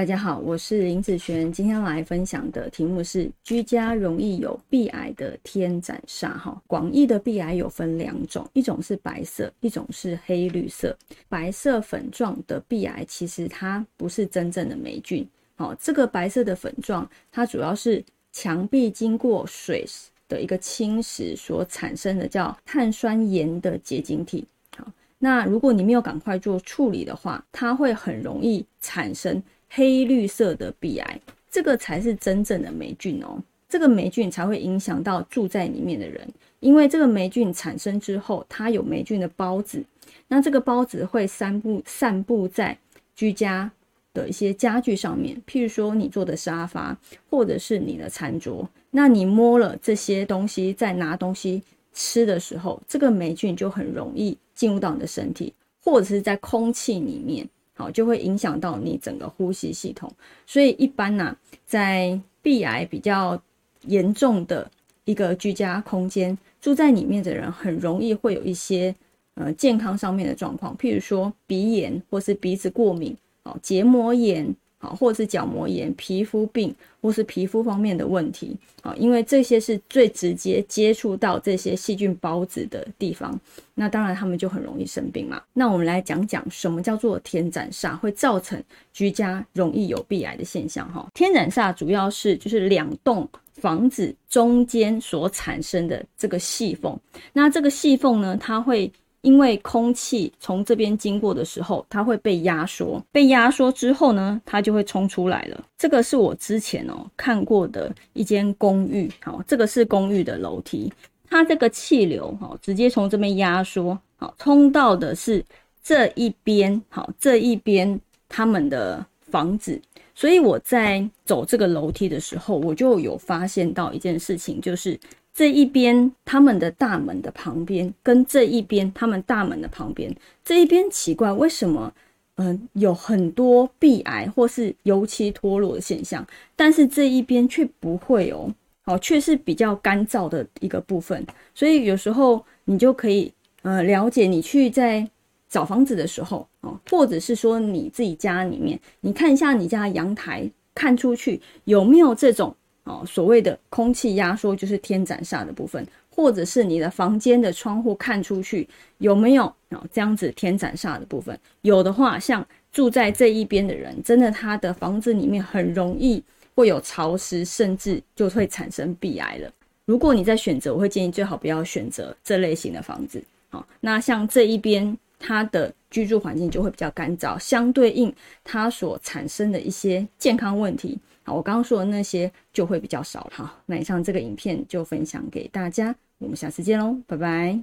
大家好，我是林子璇，今天来分享的题目是居家容易有壁癌的天斩煞哈。广义的壁癌有分两种，一种是白色，一种是黑绿色。白色粉状的壁癌其实它不是真正的霉菌，好，这个白色的粉状它主要是墙壁经过水的一个侵蚀所产生的叫碳酸盐的结晶体。好，那如果你没有赶快做处理的话，它会很容易产生。黑绿色的壁癌，这个才是真正的霉菌哦。这个霉菌才会影响到住在里面的人，因为这个霉菌产生之后，它有霉菌的孢子，那这个孢子会散布散布在居家的一些家具上面，譬如说你坐的沙发，或者是你的餐桌。那你摸了这些东西，在拿东西吃的时候，这个霉菌就很容易进入到你的身体，或者是在空气里面。好，就会影响到你整个呼吸系统，所以一般呢，在鼻癌比较严重的一个居家空间，住在里面的人很容易会有一些呃健康上面的状况，譬如说鼻炎或是鼻子过敏，哦，结膜炎。好，或者是角膜炎、皮肤病，或是皮肤方面的问题，好，因为这些是最直接接触到这些细菌孢子的地方，那当然他们就很容易生病嘛。那我们来讲讲什么叫做天斩煞，会造成居家容易有鼻癌的现象。哈，天斩煞主要是就是两栋房子中间所产生的这个细缝，那这个细缝呢，它会。因为空气从这边经过的时候，它会被压缩，被压缩之后呢，它就会冲出来了。这个是我之前哦看过的一间公寓，好，这个是公寓的楼梯，它这个气流哈，直接从这边压缩，好，冲到的是这一边，好，这一边他们的房子，所以我在走这个楼梯的时候，我就有发现到一件事情，就是。这一边他们的大门的旁边，跟这一边他们大门的旁边，这一边奇怪，为什么嗯有很多壁癌或是油漆脱落的现象，但是这一边却不会哦，哦，却是比较干燥的一个部分。所以有时候你就可以呃了解，你去在找房子的时候哦，或者是说你自己家里面，你看一下你家阳台看出去有没有这种。哦，所谓的空气压缩就是天斩煞的部分，或者是你的房间的窗户看出去有没有哦这样子天斩煞的部分？有的话，像住在这一边的人，真的他的房子里面很容易会有潮湿，甚至就会产生鼻癌了。如果你在选择，我会建议最好不要选择这类型的房子。好，那像这一边，它的居住环境就会比较干燥，相对应它所产生的一些健康问题。好我刚刚说的那些就会比较少。好，那以上这个影片就分享给大家，我们下次见喽，拜拜。